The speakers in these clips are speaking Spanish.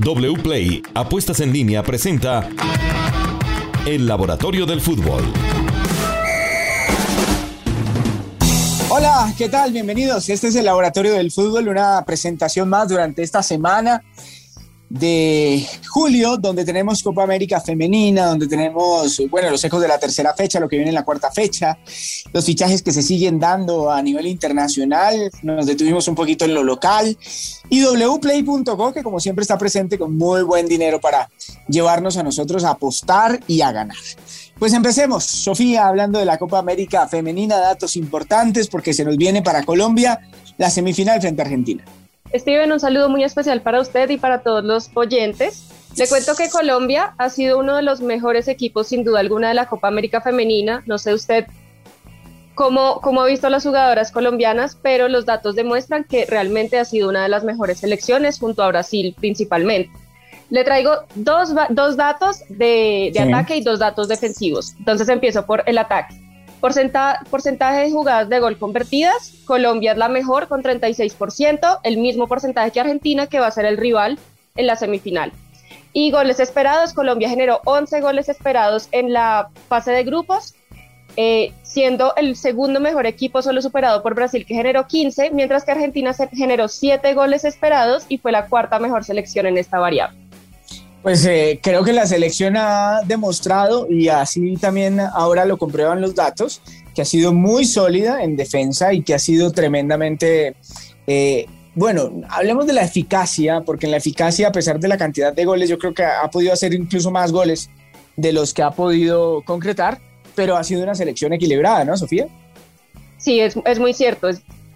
WPLAY Apuestas en línea presenta El Laboratorio del Fútbol. Hola, ¿qué tal? Bienvenidos. Este es el Laboratorio del Fútbol, una presentación más durante esta semana de julio, donde tenemos Copa América Femenina, donde tenemos, bueno, los ecos de la tercera fecha, lo que viene en la cuarta fecha, los fichajes que se siguen dando a nivel internacional, nos detuvimos un poquito en lo local, y wplay.co, que como siempre está presente con muy buen dinero para llevarnos a nosotros a apostar y a ganar. Pues empecemos, Sofía, hablando de la Copa América Femenina, datos importantes porque se nos viene para Colombia la semifinal frente a Argentina. Steven, un saludo muy especial para usted y para todos los oyentes. Le cuento que Colombia ha sido uno de los mejores equipos, sin duda alguna, de la Copa América Femenina. No sé usted cómo, cómo ha visto a las jugadoras colombianas, pero los datos demuestran que realmente ha sido una de las mejores selecciones, junto a Brasil principalmente. Le traigo dos, dos datos de, de ataque y dos datos defensivos. Entonces empiezo por el ataque porcentaje de jugadas de gol convertidas, Colombia es la mejor con 36%, el mismo porcentaje que Argentina, que va a ser el rival en la semifinal. Y goles esperados, Colombia generó 11 goles esperados en la fase de grupos, eh, siendo el segundo mejor equipo solo superado por Brasil que generó 15, mientras que Argentina generó 7 goles esperados y fue la cuarta mejor selección en esta variable. Pues eh, creo que la selección ha demostrado, y así también ahora lo comprueban los datos, que ha sido muy sólida en defensa y que ha sido tremendamente... Eh, bueno, hablemos de la eficacia, porque en la eficacia, a pesar de la cantidad de goles, yo creo que ha podido hacer incluso más goles de los que ha podido concretar, pero ha sido una selección equilibrada, ¿no, Sofía? Sí, es, es muy cierto.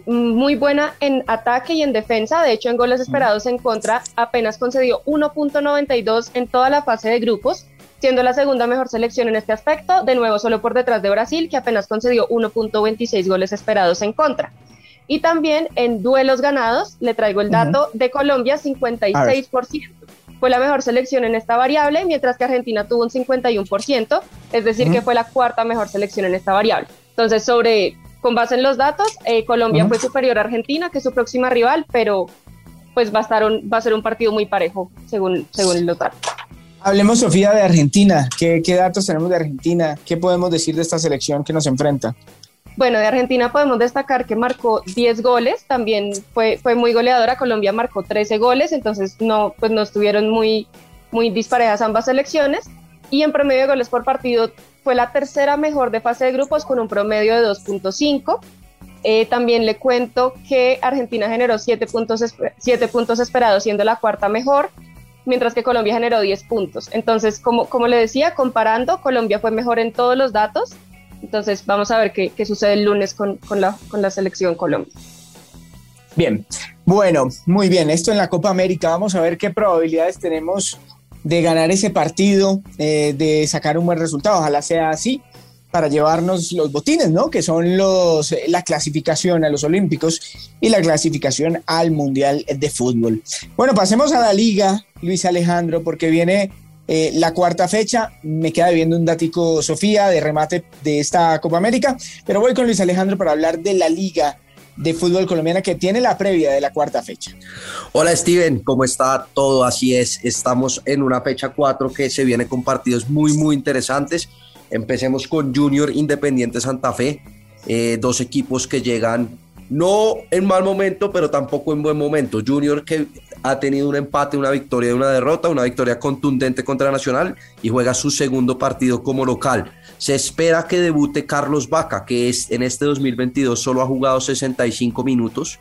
Muy buena en ataque y en defensa. De hecho, en goles esperados en contra, apenas concedió 1.92 en toda la fase de grupos, siendo la segunda mejor selección en este aspecto, de nuevo solo por detrás de Brasil, que apenas concedió 1.26 goles esperados en contra. Y también en duelos ganados, le traigo el dato de Colombia, 56%. Fue la mejor selección en esta variable, mientras que Argentina tuvo un 51%, es decir, que fue la cuarta mejor selección en esta variable. Entonces, sobre con base en los datos, eh, Colombia fue superior a Argentina, que es su próxima rival, pero pues va a, estar va a ser un partido muy parejo, según, según el datos. Hablemos, Sofía, de Argentina. ¿Qué, ¿Qué datos tenemos de Argentina? ¿Qué podemos decir de esta selección que nos enfrenta? Bueno, de Argentina podemos destacar que marcó 10 goles, también fue, fue muy goleadora, Colombia marcó 13 goles, entonces no, pues no estuvieron muy, muy disparejas ambas selecciones, y en promedio de goles por partido fue la tercera mejor de fase de grupos con un promedio de 2.5. Eh, también le cuento que Argentina generó 7 puntos, siete puntos esperados, siendo la cuarta mejor, mientras que Colombia generó 10 puntos. Entonces, como, como le decía, comparando, Colombia fue mejor en todos los datos. Entonces, vamos a ver qué, qué sucede el lunes con, con, la, con la selección Colombia. Bien, bueno, muy bien. Esto en la Copa América. Vamos a ver qué probabilidades tenemos de ganar ese partido, eh, de sacar un buen resultado. Ojalá sea así para llevarnos los botines, ¿no? Que son los, la clasificación a los Olímpicos y la clasificación al Mundial de Fútbol. Bueno, pasemos a la liga, Luis Alejandro, porque viene eh, la cuarta fecha. Me queda viendo un datico, Sofía, de remate de esta Copa América, pero voy con Luis Alejandro para hablar de la liga de fútbol colombiana que tiene la previa de la cuarta fecha. Hola Steven, ¿cómo está todo? Así es, estamos en una fecha 4 que se viene con partidos muy, muy interesantes. Empecemos con Junior Independiente Santa Fe, eh, dos equipos que llegan no en mal momento, pero tampoco en buen momento. Junior que ha tenido un empate, una victoria y una derrota, una victoria contundente contra Nacional y juega su segundo partido como local. Se espera que debute Carlos Vaca, que es, en este 2022 solo ha jugado 65 minutos,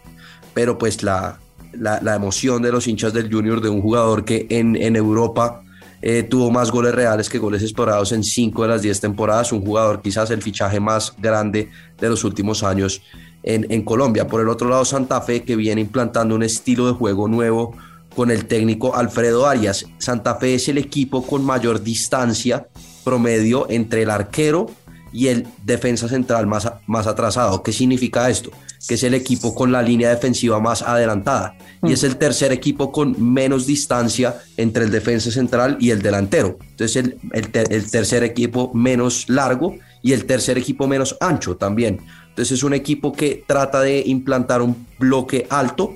pero pues la, la, emoción de los hinchas del Junior de un jugador que en, en Europa eh, tuvo más goles reales que goles esperados en 5 de las 10 temporadas, un jugador quizás el fichaje más grande de los últimos años en, en Colombia. Por el otro lado, Santa Fe que viene implantando un estilo de juego nuevo con el técnico Alfredo Arias. Santa Fe es el equipo con mayor distancia promedio entre el arquero y el defensa central más, más atrasado. ¿Qué significa esto? Que es el equipo con la línea defensiva más adelantada y es el tercer equipo con menos distancia entre el defensa central y el delantero. Entonces el, el, tercer equipo menos largo y el tercer equipo menos ancho también. Entonces es un equipo que trata de implantar un bloque alto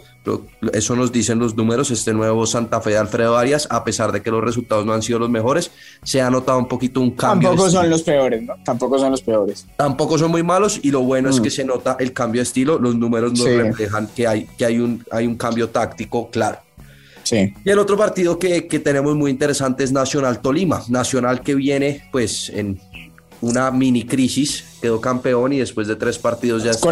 eso nos dicen los números, este nuevo Santa Fe de Alfredo Arias, a pesar de que los resultados no han sido los mejores, se ha notado un poquito un cambio. Tampoco son los peores, ¿no? Tampoco son los peores. Tampoco son muy malos y lo bueno es mm. que se nota el cambio de estilo, los números nos reflejan que, hay, que hay, un, hay un cambio táctico claro. Sí. Y el otro partido que, que tenemos muy interesante es Nacional Tolima. Nacional que viene pues en una mini crisis, quedó campeón y después de tres partidos ya está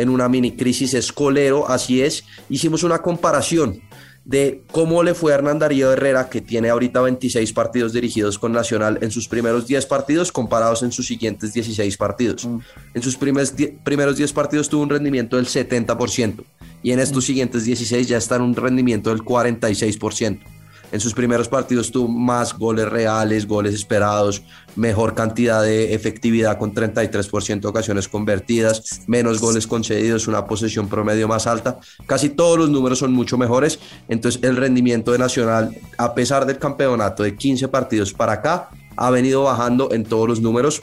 en una mini crisis escolero, así es. Hicimos una comparación de cómo le fue a Hernán Darío Herrera, que tiene ahorita 26 partidos dirigidos con Nacional en sus primeros 10 partidos, comparados en sus siguientes 16 partidos. Mm. En sus primeros, primeros 10 partidos tuvo un rendimiento del 70% y en estos mm. siguientes 16 ya está en un rendimiento del 46%. En sus primeros partidos tuvo más goles reales, goles esperados, mejor cantidad de efectividad con 33% de ocasiones convertidas, menos goles concedidos, una posesión promedio más alta. Casi todos los números son mucho mejores. Entonces el rendimiento de Nacional, a pesar del campeonato de 15 partidos para acá, ha venido bajando en todos los números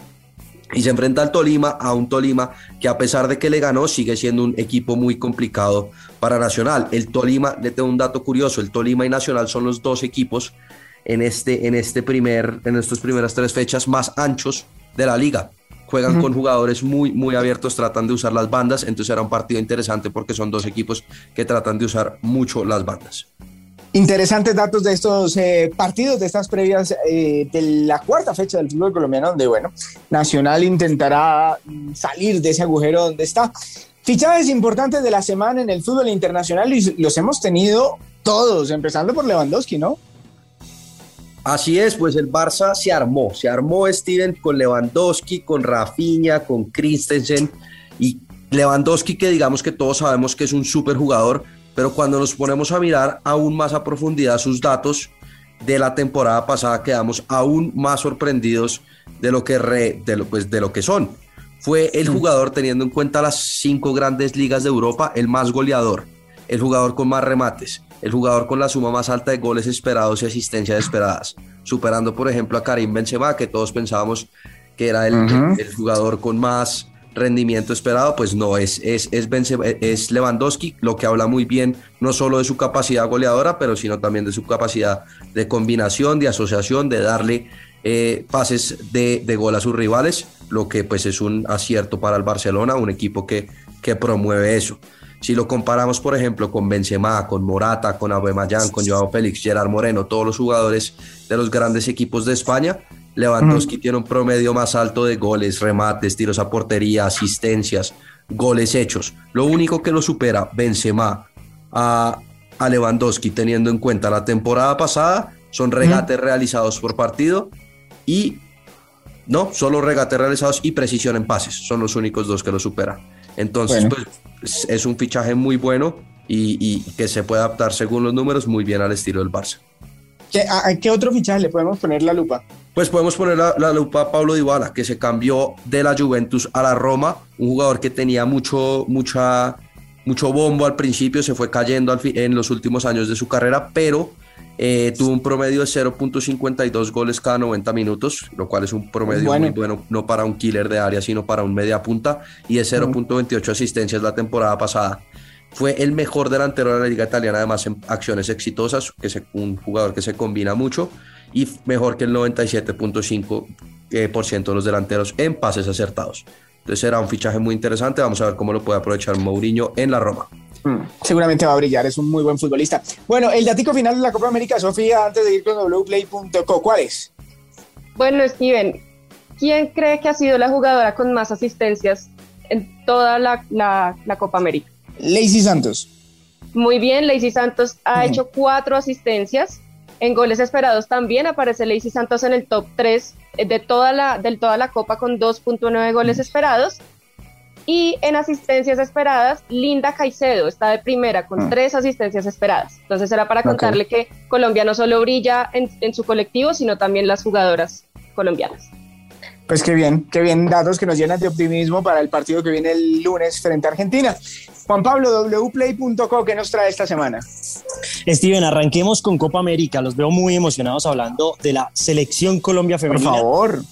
y se enfrenta al Tolima, a un Tolima que a pesar de que le ganó, sigue siendo un equipo muy complicado para Nacional. El Tolima, le tengo un dato curioso, el Tolima y Nacional son los dos equipos en, este, en, este primer, en estas primeras tres fechas más anchos de la liga. Juegan con jugadores muy, muy abiertos, tratan de usar las bandas, entonces era un partido interesante porque son dos equipos que tratan de usar mucho las bandas. Interesantes datos de estos eh, partidos, de estas previas eh, de la cuarta fecha del fútbol colombiano, donde, bueno, Nacional intentará mm, salir de ese agujero donde está. Fichajes importantes de la semana en el fútbol internacional y los hemos tenido todos, empezando por Lewandowski, ¿no? Así es, pues el Barça se armó, se armó Steven con Lewandowski, con Rafinha, con Christensen y Lewandowski que digamos que todos sabemos que es un súper jugador, pero cuando nos ponemos a mirar aún más a profundidad sus datos de la temporada pasada quedamos aún más sorprendidos de lo que, re, de lo, pues, de lo que son. Fue el jugador, teniendo en cuenta las cinco grandes ligas de Europa, el más goleador, el jugador con más remates, el jugador con la suma más alta de goles esperados y asistencias esperadas, superando por ejemplo a Karim Benzema, que todos pensábamos que era el, el jugador con más rendimiento esperado, pues no, es, es, es, es Lewandowski, lo que habla muy bien no solo de su capacidad goleadora, pero sino también de su capacidad de combinación, de asociación, de darle eh, pases de, de, gol a sus rivales, lo que pues es un acierto para el Barcelona, un equipo que, que promueve eso. Si lo comparamos, por ejemplo, con Benzema, con Morata, con Aubameyang, con Joao Félix, Gerard Moreno, todos los jugadores de los grandes equipos de España, Lewandowski tiene un promedio más alto de goles, remates, tiros a portería, asistencias, goles hechos. Lo único que lo supera Benzema a, a Lewandowski, teniendo en cuenta la temporada pasada, son regates realizados por partido y no, solo regates realizados y precisión en pases. Son los únicos dos que lo superan. Entonces, pues es un fichaje muy bueno y, y, que se puede adaptar según los números muy bien al estilo del Barça. ¿Qué, a, ¿Qué otro fichaje le podemos poner la lupa? Pues podemos poner la, lupa a Pablo Dybala, que se cambió de la Juventus a la Roma, un jugador que tenía mucho, mucha, mucho bombo al principio, se fue cayendo al en los últimos años de su carrera, pero eh, tuvo un promedio de 0.52 goles cada 90 minutos, lo cual es un promedio muy bueno, no para un killer de área, sino para un media punta, y de 0.28 asistencias la temporada pasada. Fue el mejor delantero de la liga italiana, además en acciones exitosas, que es un jugador que se combina mucho y mejor que el 97.5% eh, de los delanteros en pases acertados. Entonces será un fichaje muy interesante. Vamos a ver cómo lo puede aprovechar Mourinho en la Roma. Mm, seguramente va a brillar, es un muy buen futbolista. Bueno, el datico final de la Copa América, Sofía, antes de ir con wplay.co, ¿cuál es? Bueno, Steven, ¿quién cree que ha sido la jugadora con más asistencias en toda la, Copa América? Lacey Santos. Muy bien, Lacey Santos ha hecho cuatro asistencias en goles esperados también aparece Lacey Santos en el top 3 de toda la, de toda la Copa con 2.9 goles esperados. Y en asistencias esperadas, Linda Caicedo está de primera con 3 tres asistencias esperadas. Entonces era para contarle que Colombia no solo brilla en, en su colectivo, sino también las jugadoras colombianas. Pues qué bien, qué bien datos que nos llenan de optimismo para el partido que viene el lunes frente a Argentina. Juan Pablo, wplay.co, ¿qué nos trae esta semana? Steven, arranquemos con Copa América. Los veo muy emocionados hablando de la selección Colombia femenina. Por favor.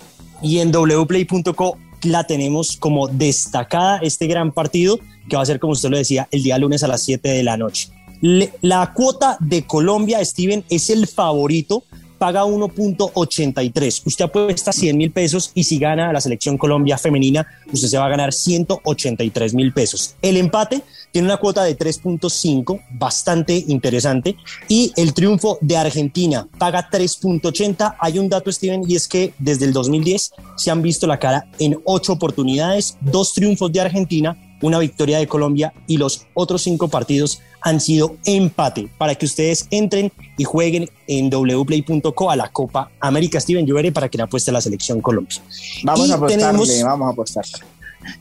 Y en wplay.co la tenemos como destacada este gran partido que va a ser, como usted lo decía, el día lunes a las 7 de la noche. la cuota de Colombia, Steven, es el favorito paga 1.83. Usted apuesta 100 mil pesos y si gana la selección Colombia femenina, usted se va a ganar 183 mil pesos. El empate tiene una cuota de 3.5, bastante interesante. Y el triunfo de Argentina paga 3.80. Hay un dato, Steven, y es que desde el 2010 se han visto la cara en ocho oportunidades, dos triunfos de Argentina, una victoria de Colombia y los otros cinco partidos han sido empate para que ustedes entren y jueguen en wplay.co a la Copa América Steven Lluere para que le apueste a la selección Colombia. Vamos a apostarle, vamos a apostar.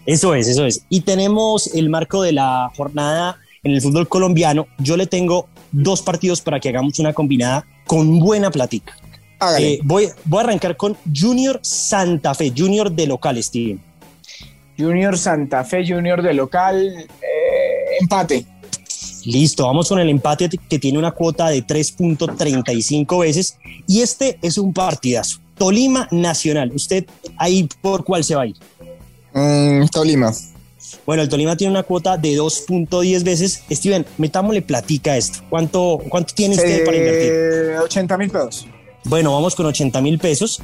Eso es, eso es. Y tenemos el marco de la jornada en el fútbol colombiano. Yo le tengo dos partidos para que hagamos una combinada con buena platica. Eh, voy, voy a arrancar con Junior Santa Fe, Junior de local, Steven. Junior Santa Fe, Junior de local, eh, empate. Listo, vamos con el empate que tiene una cuota de 3.35 veces y este es un partidazo. Tolima Nacional, ¿usted ahí por cuál se va a ir? Mm, Tolima. Bueno, el Tolima tiene una cuota de 2.10 veces. Steven, metámosle platica esto. ¿Cuánto, cuánto tiene usted para invertir? 80 mil pesos. Bueno, vamos con 80 mil pesos.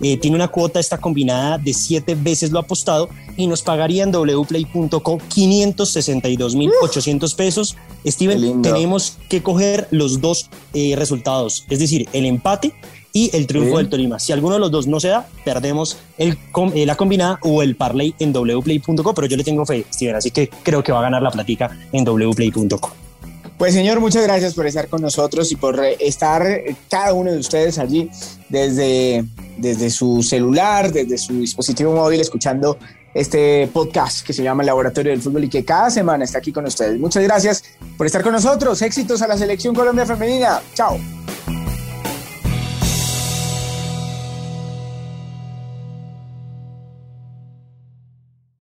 Eh, tiene una cuota esta combinada de 7 veces lo apostado y nos pagaría en wplay.co 562.800 pesos. Steven, tenemos que coger los dos eh, resultados, es decir, el empate y el triunfo del Tolima. Si alguno de los dos no se da, perdemos el, eh, la combinada o el parlay en wplay.co, pero yo le tengo fe, Steven, así que creo que va a ganar la platica en wplay.co. Pues señor, muchas gracias por estar con nosotros y por estar cada uno de ustedes allí desde, desde su celular, desde su dispositivo móvil, escuchando este podcast que se llama Laboratorio del Fútbol y que cada semana está aquí con ustedes. Muchas gracias por estar con nosotros. Éxitos a la selección Colombia Femenina. Chao.